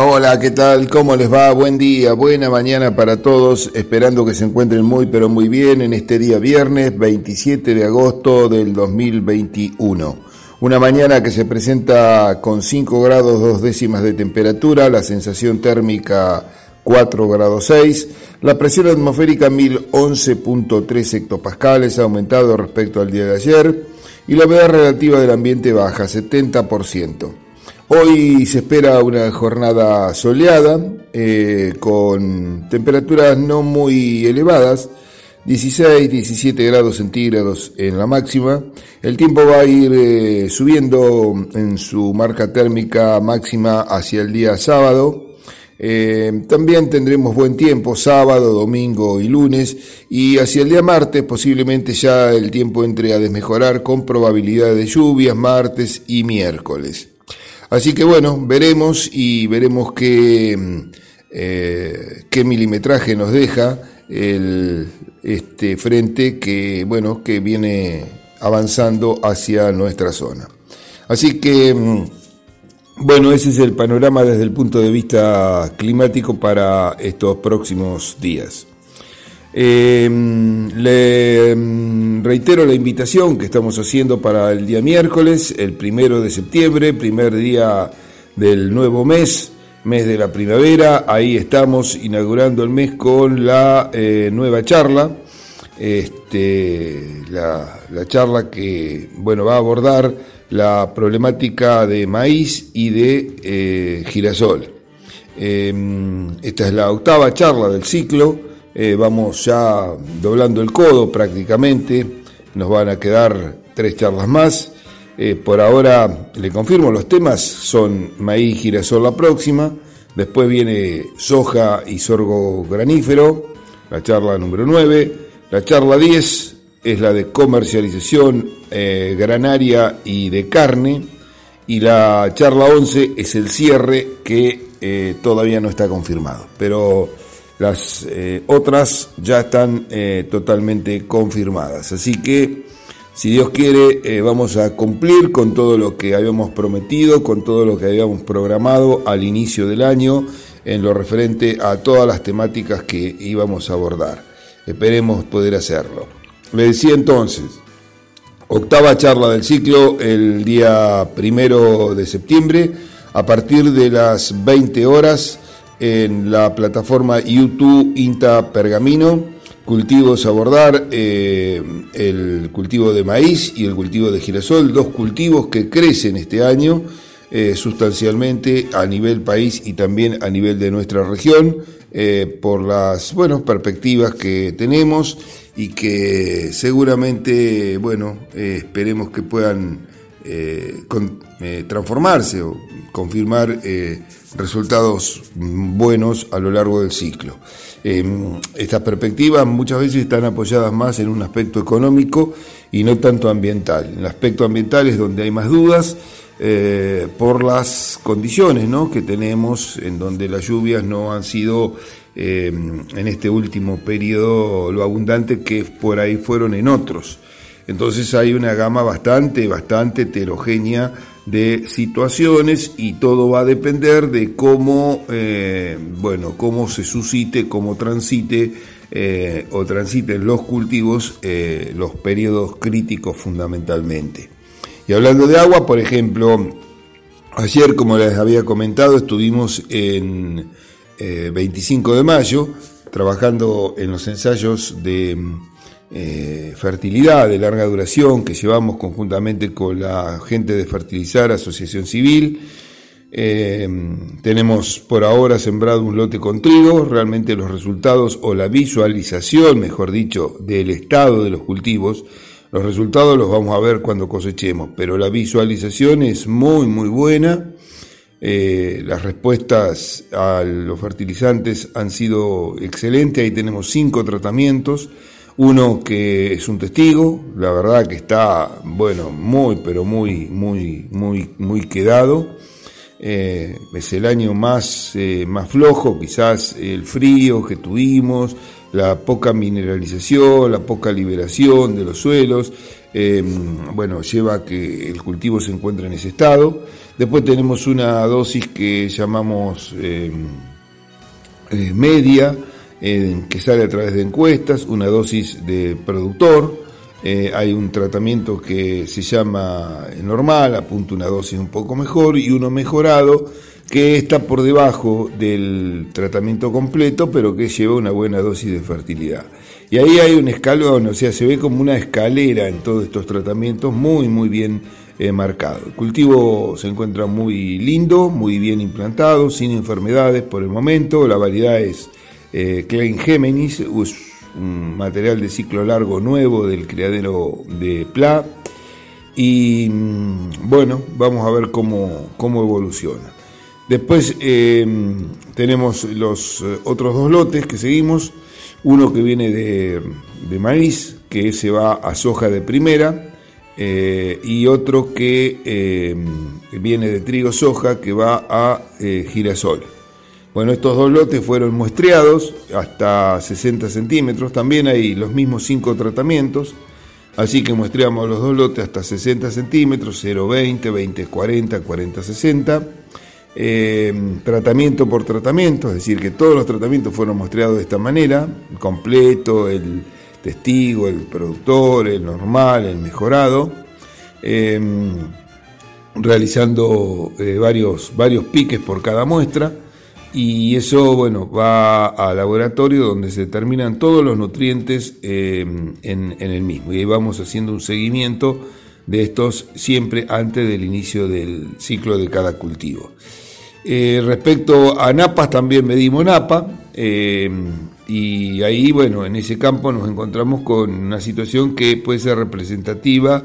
Hola, ¿qué tal? ¿Cómo les va? Buen día, buena mañana para todos, esperando que se encuentren muy, pero muy bien en este día viernes 27 de agosto del 2021. Una mañana que se presenta con 5 grados 2 décimas de temperatura, la sensación térmica 4 grados 6, la presión atmosférica 1011.3 hectopascales, ha aumentado respecto al día de ayer, y la humedad relativa del ambiente baja, 70%. Hoy se espera una jornada soleada eh, con temperaturas no muy elevadas, 16, 17 grados centígrados en la máxima. El tiempo va a ir eh, subiendo en su marca térmica máxima hacia el día sábado. Eh, también tendremos buen tiempo sábado, domingo y lunes y hacia el día martes posiblemente ya el tiempo entre a desmejorar con probabilidad de lluvias martes y miércoles. Así que bueno, veremos y veremos qué, eh, qué milimetraje nos deja el, este frente que, bueno, que viene avanzando hacia nuestra zona. Así que, mm, bueno, ese es el panorama desde el punto de vista climático para estos próximos días. Em, le em, reitero la invitación que estamos haciendo para el día miércoles, el primero de septiembre, primer día del nuevo mes, mes de la primavera. Ahí estamos inaugurando el mes con la eh, nueva charla. Este, la, charla que bueno, va a abordar la problemática de maíz y de eh, girasol. Em, esta es la octava charla del ciclo. Eh, vamos ya doblando el codo prácticamente, nos van a quedar tres charlas más. Eh, por ahora le confirmo, los temas son maíz girasol la próxima, después viene soja y sorgo granífero, la charla número 9, la charla 10 es la de comercialización eh, granaria y de carne, y la charla 11 es el cierre que todavía no está confirmado, pero las eh, otras ya están eh, totalmente confirmadas. Así que, si Dios quiere, eh, vamos a cumplir con todo lo que habíamos prometido, con todo lo que habíamos programado al inicio del año en lo referente a todas las temáticas que íbamos a abordar. Esperemos poder hacerlo. Le decía entonces, octava charla del ciclo el día primero de septiembre, a partir de las 20 horas en la plataforma YouTube INTA Pergamino, cultivos a abordar, eh, el cultivo de maíz y el cultivo de girasol, dos cultivos que crecen este año eh, sustancialmente a nivel país y también a nivel de nuestra región, eh, por las bueno, perspectivas que tenemos y que seguramente, bueno, esperemos que puedan transformarse o confirmar resultados buenos a lo largo del ciclo. Em, estas perspectivas muchas veces están apoyadas más en un aspecto económico y no tanto ambiental. En el aspecto ambiental es donde hay más dudas eh, por las condiciones que tenemos, en donde las lluvias no han sido em, en este último periodo lo abundante que por ahí fueron en otros. Entonces hay una gama bastante, bastante heterogénea de situaciones y todo va a depender de cómo, eh, bueno, cómo se suscite, cómo transite eh, o transiten los cultivos eh, los periodos críticos fundamentalmente. Y hablando de agua, por ejemplo, ayer, como les había comentado, estuvimos en 25 de mayo trabajando en los ensayos de eh, fertilidad de larga duración que llevamos conjuntamente con la gente de Fertilizar, Asociación Civil. Eh, tenemos por ahora sembrado un lote con trigo, realmente los resultados o la visualización, mejor dicho, del estado de los cultivos, los resultados los vamos a ver cuando cosechemos, pero la visualización es muy, muy buena. Eh, las respuestas a los fertilizantes han sido excelentes, ahí tenemos cinco tratamientos uno que es un testigo, la verdad que está, bueno, muy, pero muy, muy, muy, muy quedado. Eh, es el año más, eh, más flojo, quizás el frío que tuvimos, la poca mineralización, la poca liberación de los suelos, em, bueno, lleva a que el cultivo se encuentre en ese estado. Después tenemos una dosis que llamamos em, eh, que sale a través de encuestas, una dosis de productor. Eh, hay un tratamiento que se llama normal, apunta una dosis un poco mejor, y uno mejorado que está por debajo del tratamiento completo, pero que lleva una buena dosis de fertilidad. Y ahí hay un escalón, o sea, se ve como una escalera en todos estos tratamientos muy, muy bien eh, marcado. El cultivo se encuentra muy lindo, muy bien implantado, sin enfermedades por el momento. La variedad es eh, Klein Géminis, es un material de ciclo largo nuevo del criadero de Pla. Y mm, bueno, vamos a ver cómo, cómo evoluciona. Después eh, tenemos los otros dos lotes que seguimos uno que viene de, maíz, que se va a soja de primera, eh, y otro que eh, viene de trigo soja, que va a eh, girasol. Bueno, estos dos lotes fueron muestreados hasta 60 centímetros, también hay los mismos cinco tratamientos, así que muestreamos los dos lotes hasta 60 centímetros, 0,20, 20, 40, 40, 60 eh, tratamiento por tratamiento, es decir, que todos los tratamientos fueron muestreados de esta manera, completo, el testigo, el productor, el normal, el mejorado, em, realizando eh, varios, varios piques por cada muestra y eso bueno va al laboratorio donde se determinan todos los nutrientes en, en, el mismo y ahí vamos haciendo un seguimiento de estos siempre antes del inicio del ciclo de cada cultivo. Eh, respecto a napas, también medimos napa, eh, y ahí, bueno, en ese campo nos encontramos con una situación que puede ser representativa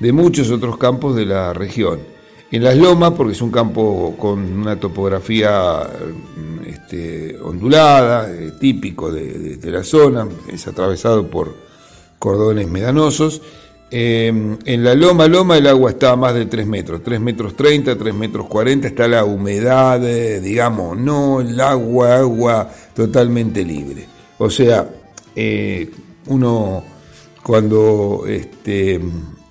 de muchos otros campos de la región. En las lomas, porque es un campo con una topografía este, ondulada, eh, típico de la zona, es atravesado por cordones medanosos, Em, en la loma, loma, el agua está a más de 3 metros, 3 metros 30, 3 metros 40, está la humedad, eh, digamos, no el agua, agua totalmente libre. O sea, eh, uno cuando este,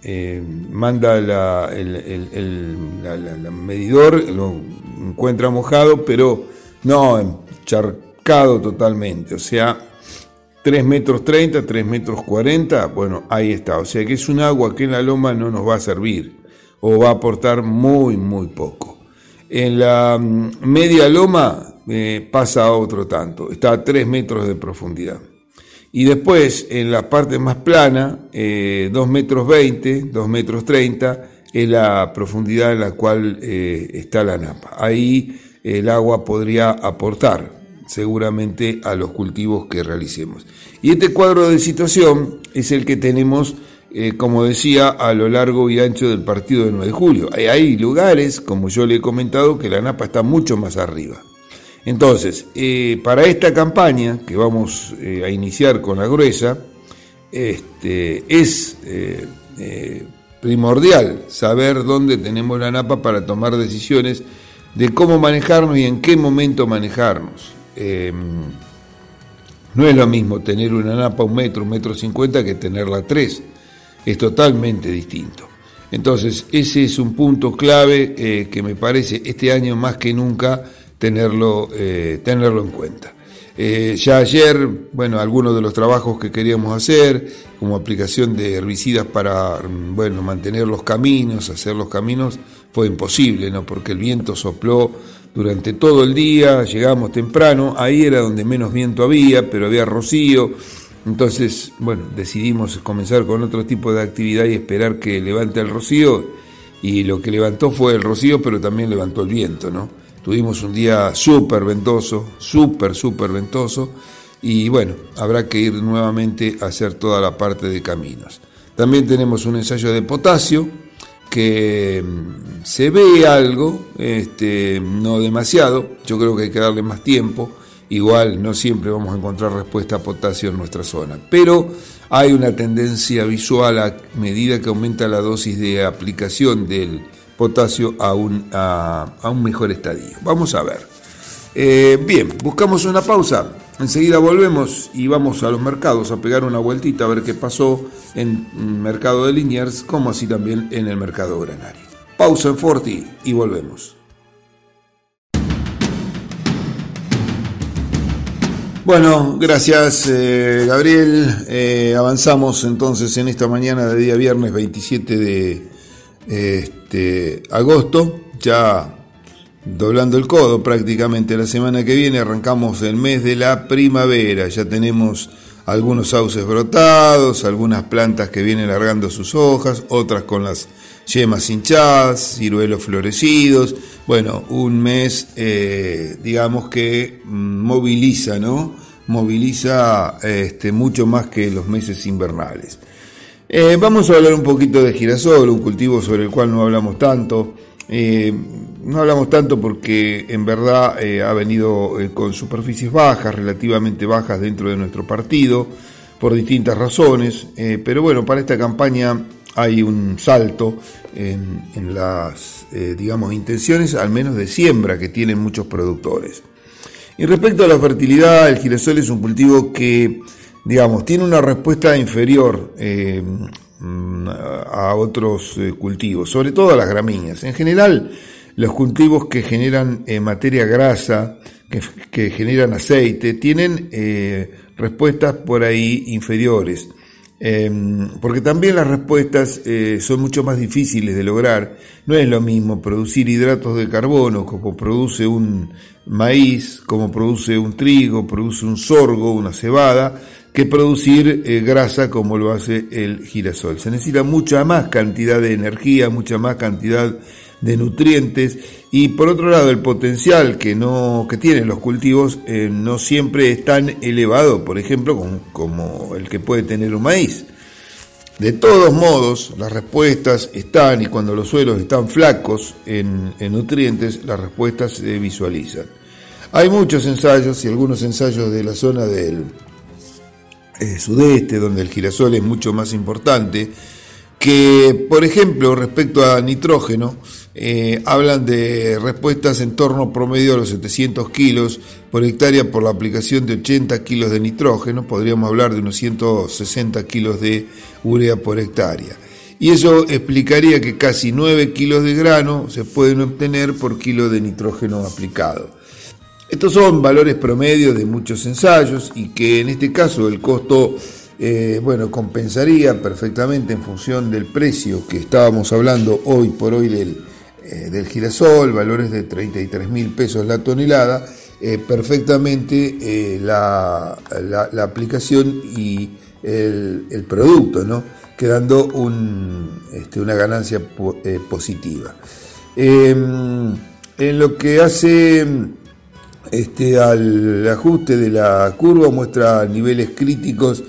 eh, manda la, el, medidor lo encuentra mojado, pero no encharcado totalmente, o sea, 3 metros 30, 3 metros 40, bueno, ahí está. O sea que es un agua que en la loma no nos va a servir o va a aportar muy, muy poco. En la mm, media loma eh, pasa otro tanto, está a 3 metros de profundidad. Y después, en la parte más plana, 2 eh, metros 20, 2 metros 30, es la profundidad en la cual eh, está la napa. Ahí el agua podría aportar seguramente a los cultivos que realicemos. Y este cuadro de situación es el que tenemos, eh, como decía, a lo largo y ancho del partido de 9 de julio. Hay, lugares, como yo le he comentado, que la napa está mucho más arriba. Entonces, eh, para esta campaña que vamos eh, a iniciar con la gruesa, este, es primordial saber dónde tenemos la napa para tomar decisiones de cómo manejarnos y en qué momento manejarnos. Em, no es lo mismo tener una napa un metro, un metro cincuenta que tenerla tres. Es totalmente distinto. Entonces, ese es un punto clave eh, que me parece este año más que nunca tenerlo, eh, tenerlo en cuenta. Eh, ya ayer, bueno, algunos de los trabajos que queríamos hacer, como aplicación de herbicidas para, bueno, mantener los caminos, hacer los caminos, fue imposible, ¿no? Porque el viento sopló durante todo el día, llegamos temprano, ahí era donde menos viento había, pero había rocío, entonces, bueno, decidimos comenzar con otro tipo de actividad y esperar que levante el rocío, y lo que levantó fue el rocío, pero también levantó el viento, ¿no? Tuvimos un día súper ventoso, súper, súper ventoso, y bueno, habrá que ir nuevamente a hacer toda la parte de caminos. También tenemos un ensayo de potasio, que mm, se ve algo, este, no demasiado, yo creo que hay que darle más tiempo, igual no siempre vamos a encontrar respuesta a potasio en nuestra zona, pero hay una tendencia visual a medida que aumenta la dosis de aplicación del potasio a un, a, un mejor estadio. Vamos a ver. Eh, bien, buscamos una pausa. Enseguida volvemos y vamos a los mercados a pegar una vueltita a ver qué pasó en mercado de Liniers, como así también en el mercado granario. Pausa en Forti y volvemos. Bueno, gracias eh, Gabriel. Eh, avanzamos entonces en esta mañana de día viernes 27 de este, agosto, ya doblando el codo prácticamente la semana que viene, arrancamos el mes de la primavera, ya tenemos algunos sauces brotados, algunas plantas que vienen largando sus hojas, otras con las yemas hinchadas, ciruelos florecidos. Bueno, un mes, eh, digamos que mm, moviliza, ¿no? Moviliza este, mucho más que los meses invernales. Eh, vamos a hablar un poquito de girasol, un cultivo sobre el cual no hablamos tanto. Eh, no hablamos tanto porque en verdad ha venido con superficies bajas, relativamente bajas dentro de nuestro partido, por distintas razones. pero bueno, para esta campaña hay un salto en, las, eh, digamos, intenciones, al menos de siembra, que tienen muchos productores. Y respecto a la fertilidad, el girasol es un cultivo que, digamos, tiene una respuesta inferior eh, a otros eh, cultivos, sobre todo a las gramíneas. En general, los cultivos que generan materia grasa, que, generan aceite, tienen respuestas por ahí inferiores. Em, porque también las respuestas eh, son mucho más difíciles de lograr. No es lo mismo producir hidratos de carbono como produce un maíz, como produce un trigo, produce un sorgo, una cebada, que producir eh, grasa como lo hace el girasol. Se necesita mucha más cantidad de energía, mucha más cantidad de nutrientes y por otro lado el potencial que no que tienen los cultivos eh, no siempre es tan elevado por ejemplo como, el que puede tener un maíz de todos modos las respuestas están y cuando los suelos están flacos en, nutrientes las respuestas se visualizan hay muchos ensayos y algunos ensayos de la zona del eh, sudeste donde el girasol es mucho más importante que, por ejemplo, respecto a nitrógeno, eh, hablan de respuestas en torno promedio a los 700 kilos por hectárea por la aplicación de 80 kilos de nitrógeno, podríamos hablar de unos 160 kilos de urea por hectárea. Y eso explicaría que casi 9 kilos de grano se pueden obtener por kilo de nitrógeno aplicado. Estos son valores promedio de muchos ensayos y que en este caso el costo eh, bueno, compensaría perfectamente en función del precio que estábamos hablando hoy por hoy del, eh, del girasol, valores de 33 mil pesos la tonelada, eh, perfectamente la, la, aplicación y el, producto, ¿no? quedando un, este, una ganancia positiva. Em, en lo que hace este, al ajuste de la curva, muestra niveles críticos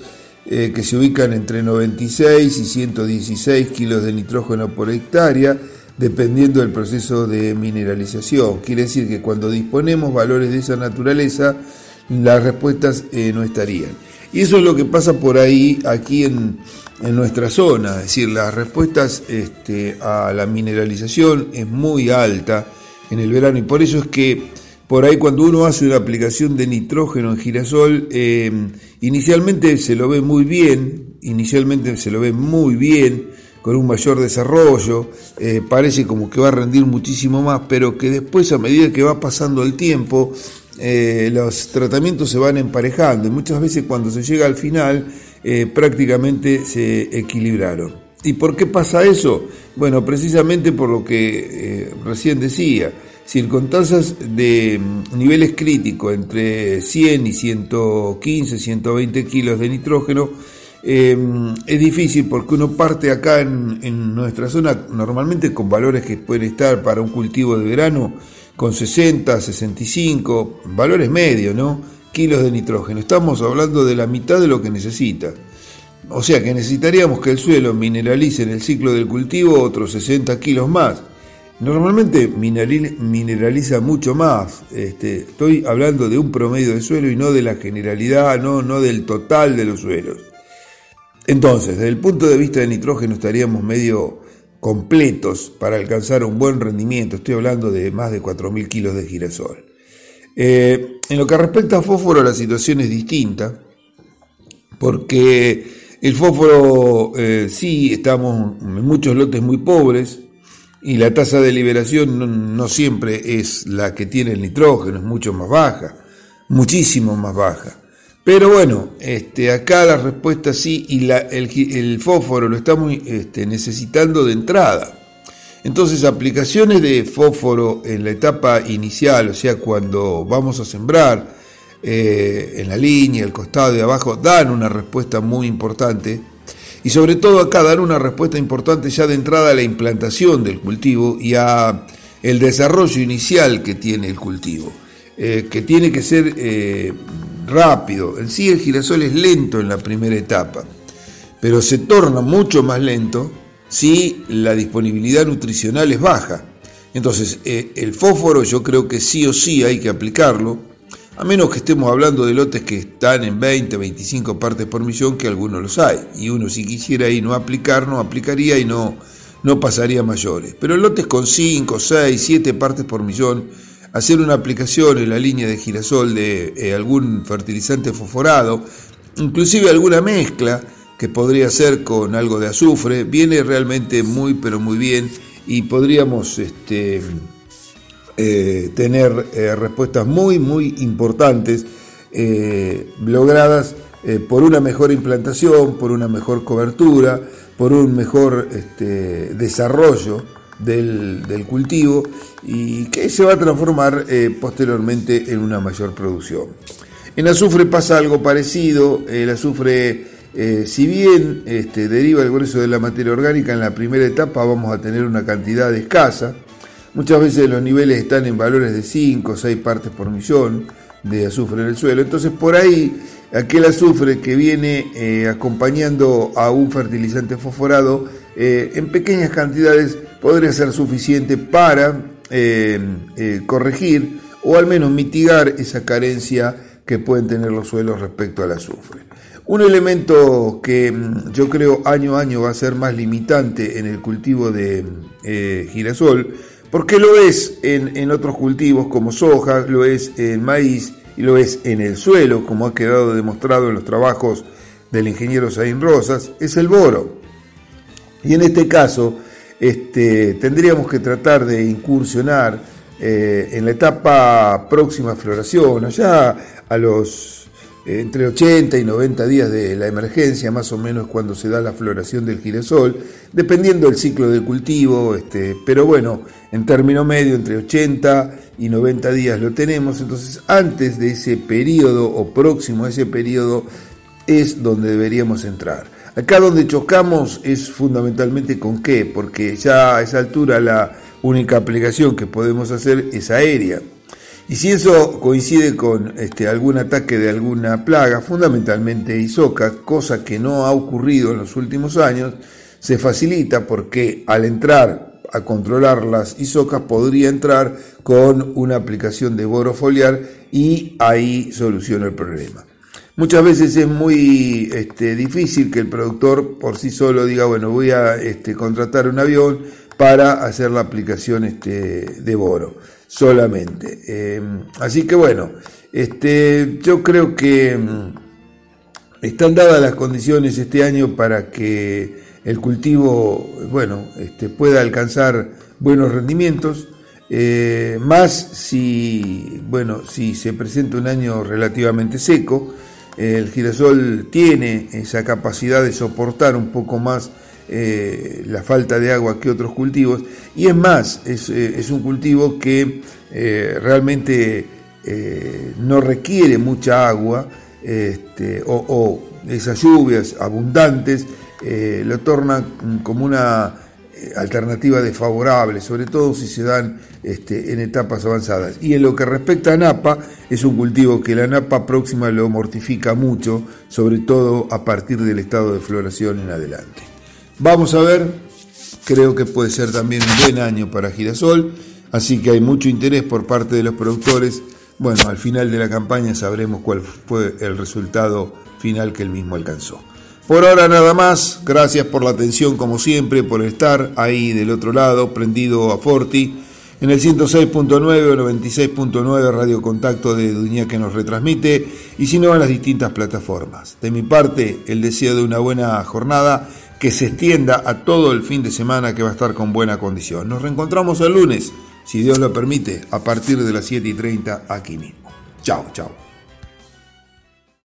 eh, que se ubican entre 96 y 116 kilos de nitrógeno por hectárea, dependiendo del proceso de mineralización. Quiere decir que cuando disponemos valores de esa naturaleza, las respuestas eh, no estarían. Y eso es lo que pasa por ahí, aquí en, nuestra zona, es decir, las respuestas este, a la mineralización es muy alta en el verano y por eso es que por ahí cuando uno hace una aplicación de nitrógeno en girasol, eh, inicialmente se lo ve muy bien, inicialmente se lo ve muy bien, con un mayor desarrollo, eh, parece como que va a rendir muchísimo más, pero que después a medida que va pasando el tiempo, eh, los tratamientos se van emparejando y muchas veces cuando se llega al final prácticamente se equilibraron. ¿Y por qué pasa eso? Bueno, precisamente por lo que recién decía, tasas de mm, niveles críticos entre 100 y 115, 120 kilos de nitrógeno, em, es difícil porque uno parte acá en, nuestra zona normalmente con valores que pueden estar para un cultivo de verano con 60, 65, valores medios, ¿no? Kilos de nitrógeno. Estamos hablando de la mitad de lo que necesita. O sea que necesitaríamos que el suelo mineralice en el ciclo del cultivo otros 60 kilos más. Normalmente mineraliza mucho más. Este, estoy hablando de un promedio de suelo y no de la generalidad, no, no del total de los suelos. Entonces, desde el punto de vista de nitrógeno estaríamos medio completos para alcanzar un buen rendimiento. Estoy hablando de más de 4.000 kilos de girasol. Eh, en lo que respecta a fósforo, la situación es distinta, porque el fósforo eh, sí estamos en muchos lotes muy pobres, y la tasa de liberación no, siempre es la que tiene el nitrógeno, es mucho más baja, muchísimo más baja. Pero bueno, este, acá la respuesta sí, y el, fósforo lo estamos este, necesitando de entrada. Entonces, aplicaciones de fósforo en la etapa inicial, o sea, cuando vamos a sembrar eh, en la línea, el costado de abajo, dan una respuesta muy importante y sobre todo acá dar una respuesta importante ya de entrada a la implantación del cultivo y a el desarrollo inicial que tiene el cultivo, eh, que tiene que ser eh, rápido. En sí el girasol es lento en la primera etapa, pero se torna mucho más lento si la disponibilidad nutricional es baja. Entonces, eh, el fósforo yo creo que sí o sí hay que aplicarlo, a menos que estemos hablando de lotes que están en 20, 25 partes por millón, que algunos los hay. Y uno si quisiera y no aplicar, no aplicaría y no, no pasaría mayores. Pero lotes con 5, 6, 7 partes por millón, hacer una aplicación en la línea de girasol de eh, algún fertilizante fosforado, inclusive alguna mezcla que podría ser con algo de azufre, viene realmente muy pero muy bien y podríamos este, eh, tener eh, respuestas muy, muy importantes eh, logradas por una mejor implantación, por una mejor cobertura, por un mejor este, desarrollo del, cultivo y que se va a transformar posteriormente en una mayor producción. En azufre pasa algo parecido, el azufre si bien este, deriva el grueso de la materia orgánica, en la primera etapa vamos a tener una cantidad escasa, Muchas veces los niveles están en valores de 5 o 6 partes por millón de azufre en el suelo. Entonces por ahí aquel azufre que viene eh, acompañando a un fertilizante fosforado eh, en pequeñas cantidades podría ser suficiente para eh, corregir o al menos mitigar esa carencia que pueden tener los suelos respecto al azufre. Un elemento que mm, yo creo año a año va a ser más limitante en el cultivo de girasol porque lo es en, otros cultivos como soja, lo es en maíz y lo es en el suelo, como ha quedado demostrado en los trabajos del ingeniero Saín Rosas, es el boro. Y en este caso este, tendríamos que tratar de incursionar eh, en la etapa próxima a floración, allá a los entre 80 y 90 días de la emergencia, más o menos cuando se da la floración del girasol, dependiendo del ciclo de cultivo, este, pero bueno, en término medio, entre 80 y 90 días lo tenemos, entonces antes de ese periodo o próximo a ese periodo es donde deberíamos entrar. Acá donde chocamos es fundamentalmente con qué, porque ya a esa altura la única aplicación que podemos hacer es aérea. Y si eso coincide con este, algún ataque de alguna plaga, fundamentalmente ISOCA, cosa que no ha ocurrido en los últimos años, se facilita porque al entrar a controlar las ISOCAS podría entrar con una aplicación de boro foliar y ahí soluciona el problema. Muchas veces es muy este, difícil que el productor por sí solo diga, bueno, voy a este, contratar un avión para hacer la aplicación este, de boro solamente. Eh, así que bueno, este, yo creo que mm, están dadas las condiciones este año para que el cultivo, bueno, este, pueda alcanzar buenos rendimientos. Eh, más si, bueno, si se presenta un año relativamente seco, el girasol tiene esa capacidad de soportar un poco más eh, la falta de agua que otros cultivos. Y es más, es, eh, un cultivo que eh, realmente no requiere mucha agua este, o, esas lluvias abundantes lo tornan como una alternativa desfavorable, sobre todo si se dan este, en etapas avanzadas. Y en lo que respecta a napa, es un cultivo que la napa próxima lo mortifica mucho, sobre todo a partir del estado de floración en adelante. Vamos a ver, creo que puede ser también un buen año para Girasol, así que hay mucho interés por parte de los productores. Bueno, al final de la campaña sabremos cuál fue el resultado final que él mismo alcanzó. Por ahora nada más, gracias por la atención como siempre, por estar ahí del otro lado, prendido a Forti, en el 106.9 o 96.9 Radio Contacto de Duña que nos retransmite, y si no en las distintas plataformas. De mi parte, el deseo de una buena jornada que se extienda a todo el fin de semana que va a estar con buena condición. Nos reencontramos el lunes, si Dios lo permite, a partir de las 7 y 30 aquí mismo. Chao, chao.